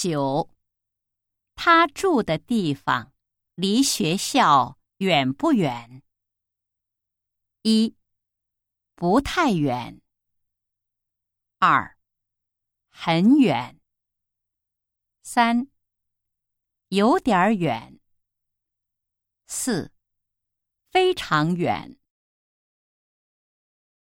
九。他住的地方离学校远不远？一。不太远。二。很远。三。有点远。四。非常远。